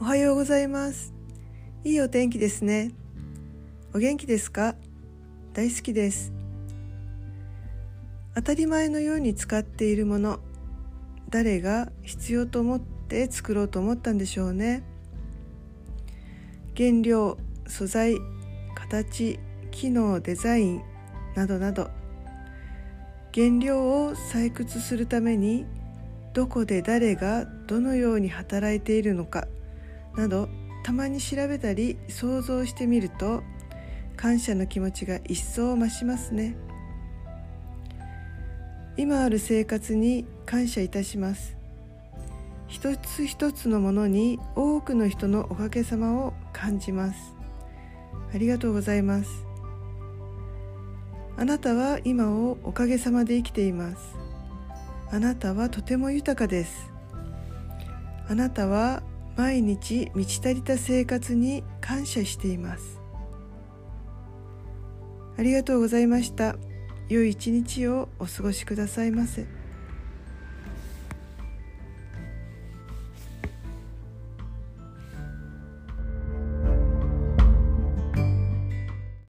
おはようございます。いいお天気ですね。お元気ですか？大好きです。当たり前のように使っているもの誰が必要と思って作ろうと思ったんでしょうね。原料素材形機能デザインなどなど原料を採掘するためにどこで誰がどのように働いているのかなどたまに調べたり想像してみると感謝の気持ちが一層増しますね。今ある生活に感謝いたします。一つ一つのものに多くの人のおかげさまを感じます。ありがとうございます。あなたは今をおかげさまで生きています。あなたはとても豊かです。あなたは毎日満ち足りた生活に感謝しています。ありがとうございました。良い一日をお過ごしくださいませ。